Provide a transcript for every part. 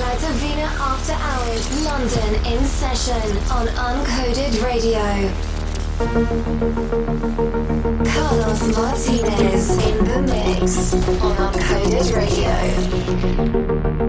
La Divina After Hours London in session on Uncoded Radio. Carlos Martinez in the mix on Uncoded Radio.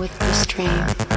with the stream.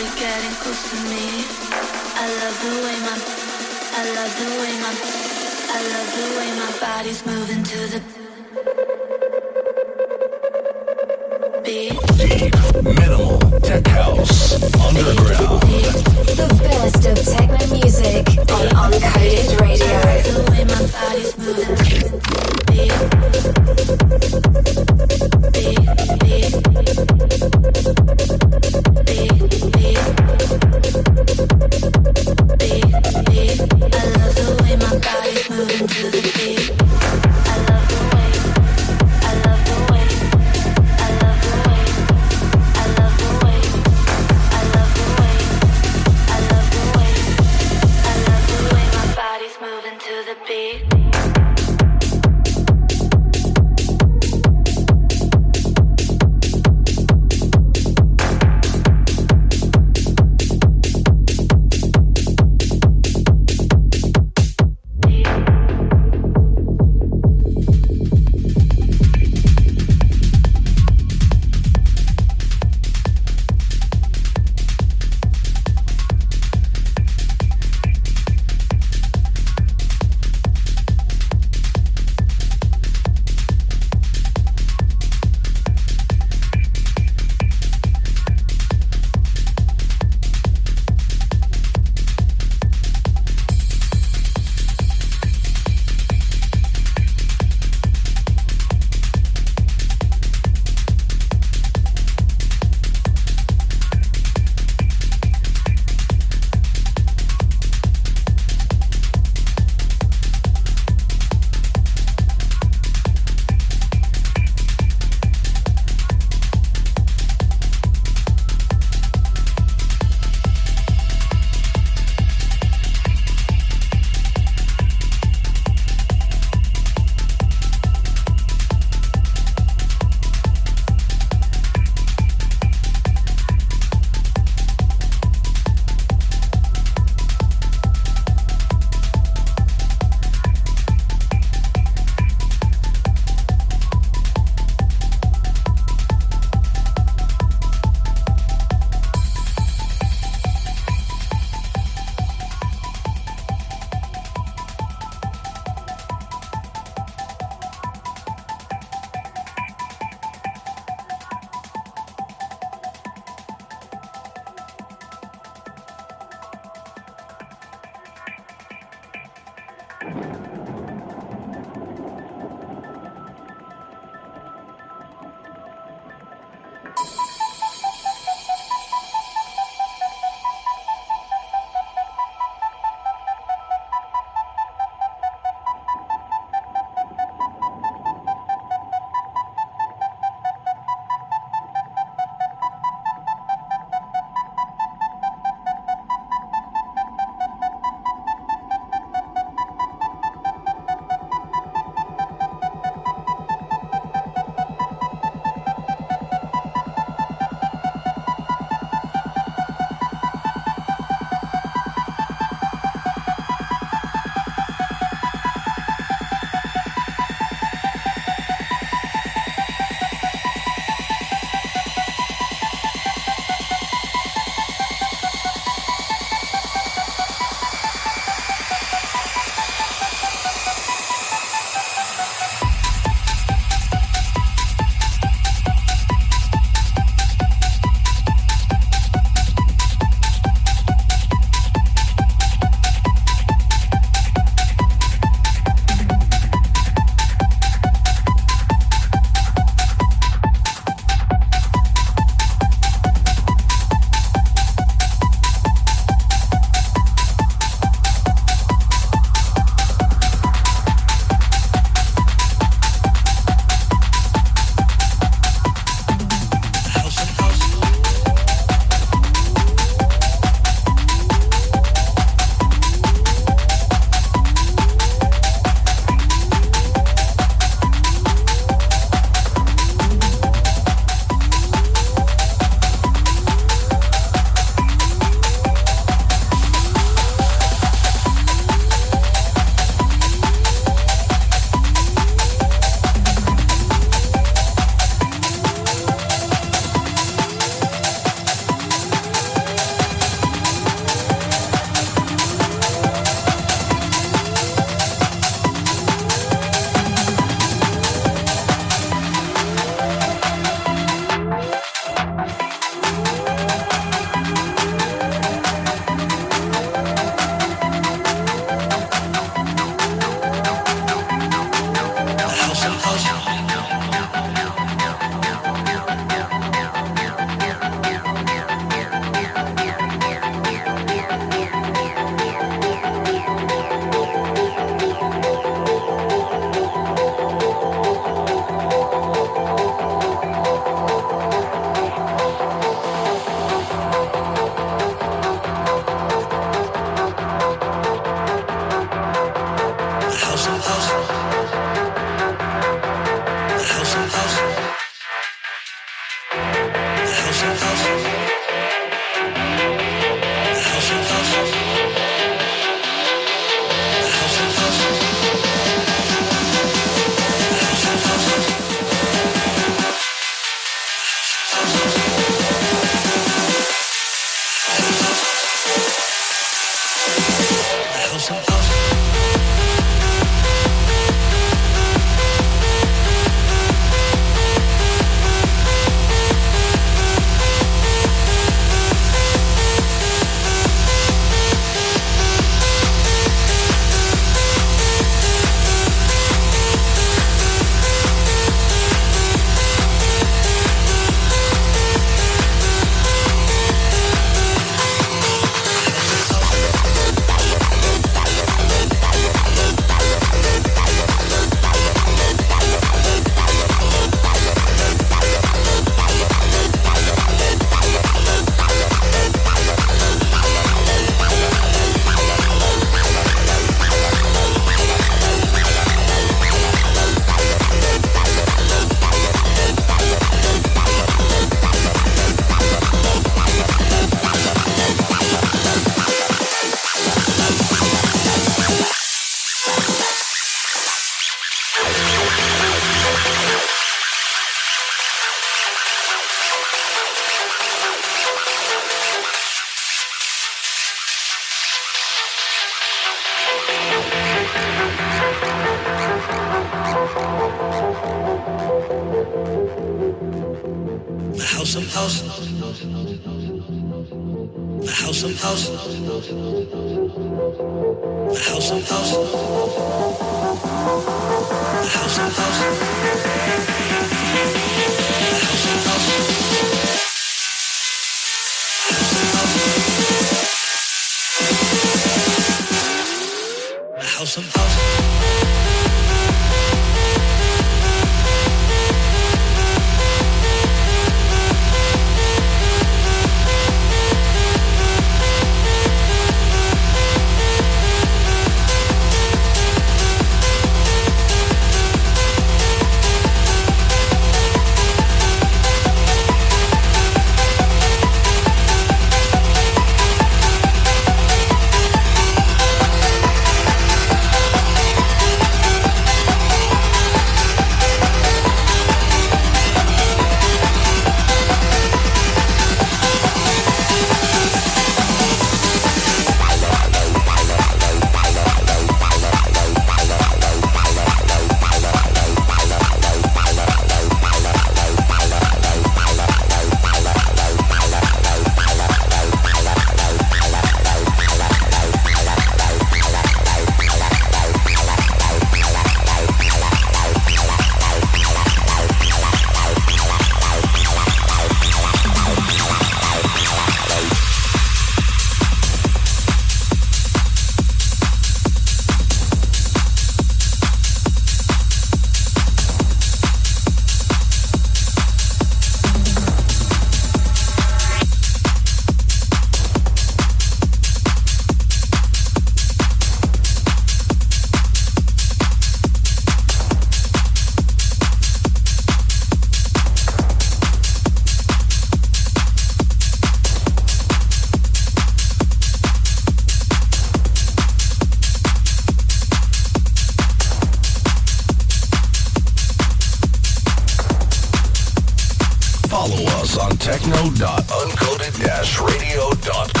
techno.uncoded-radio.com.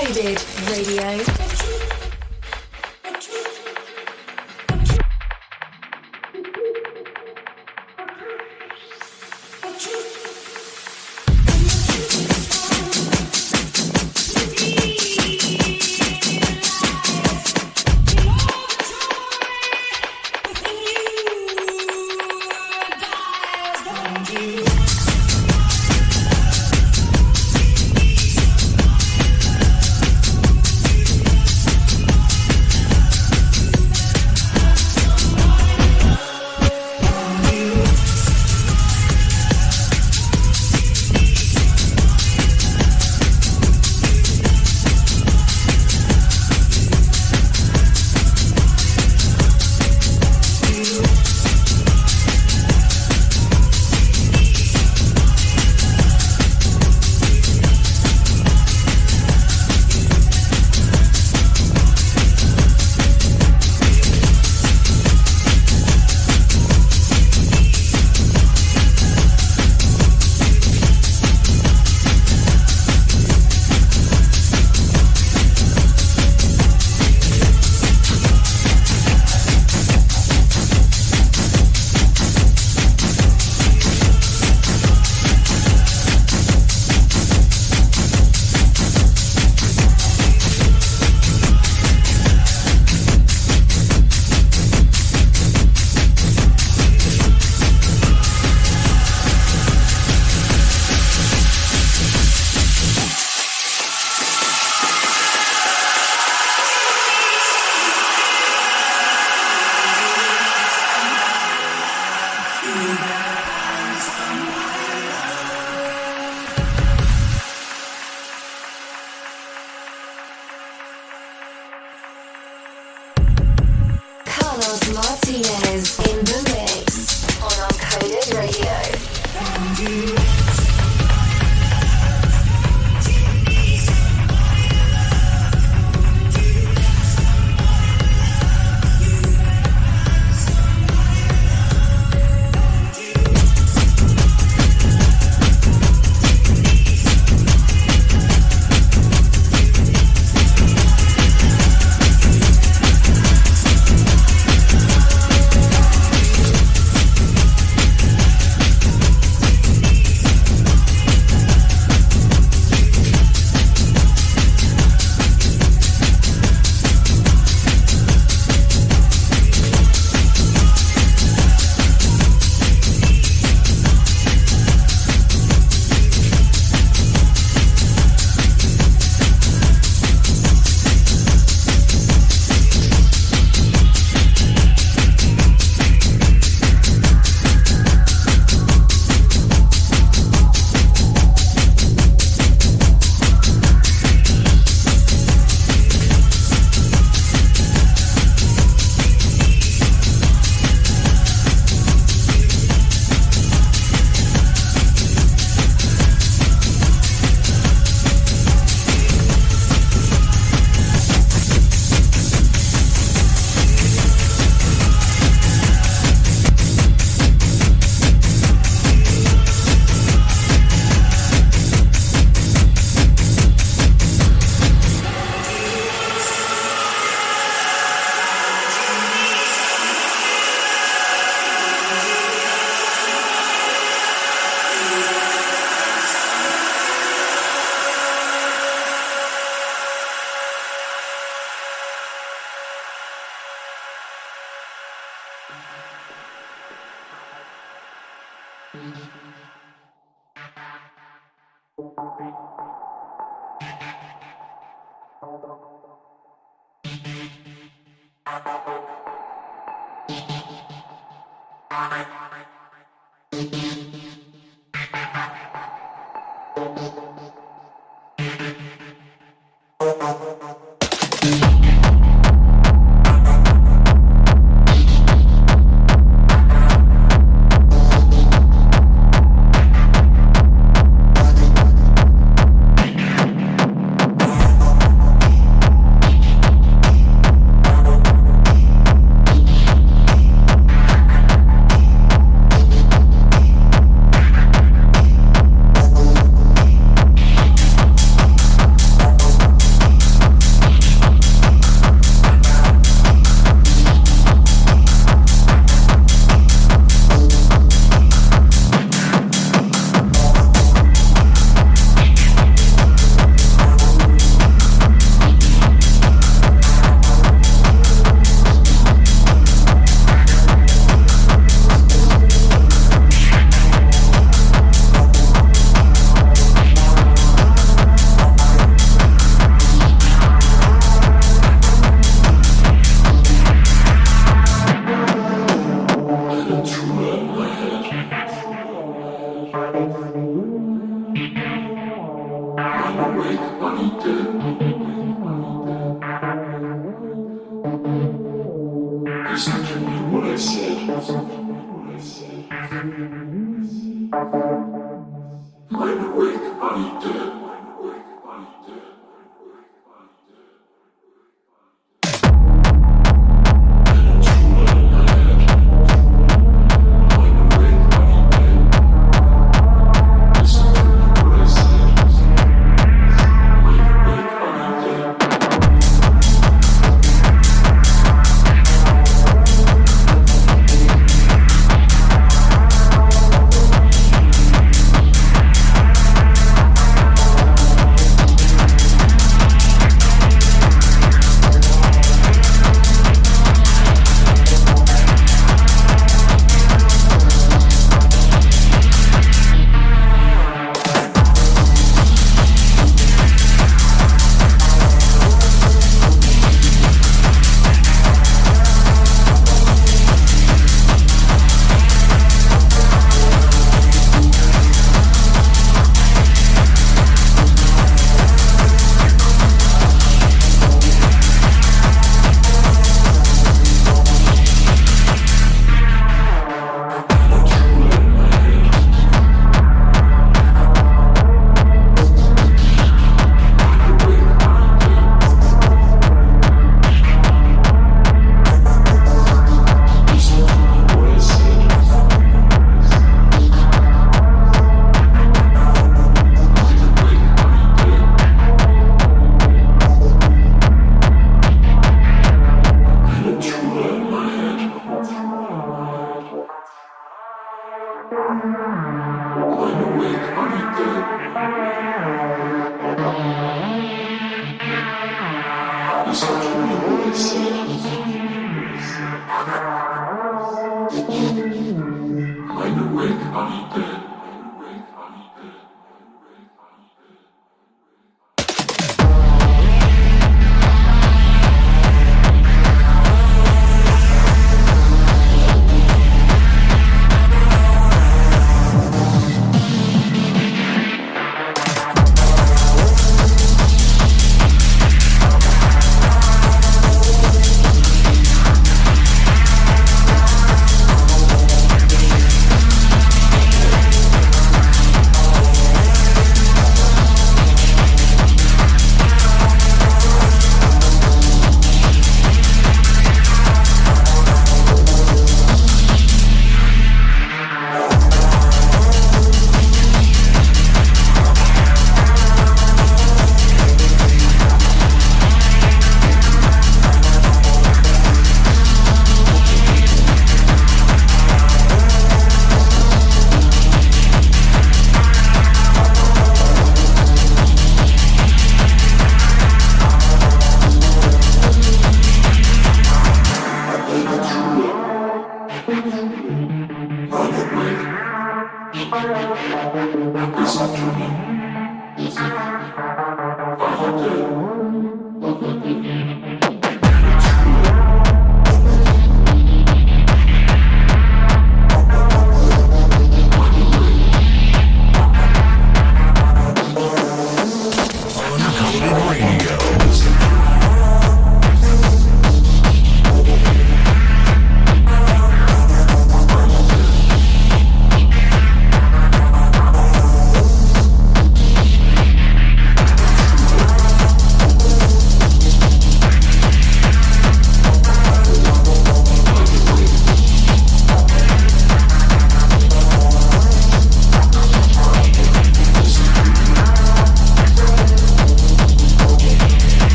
Uncoded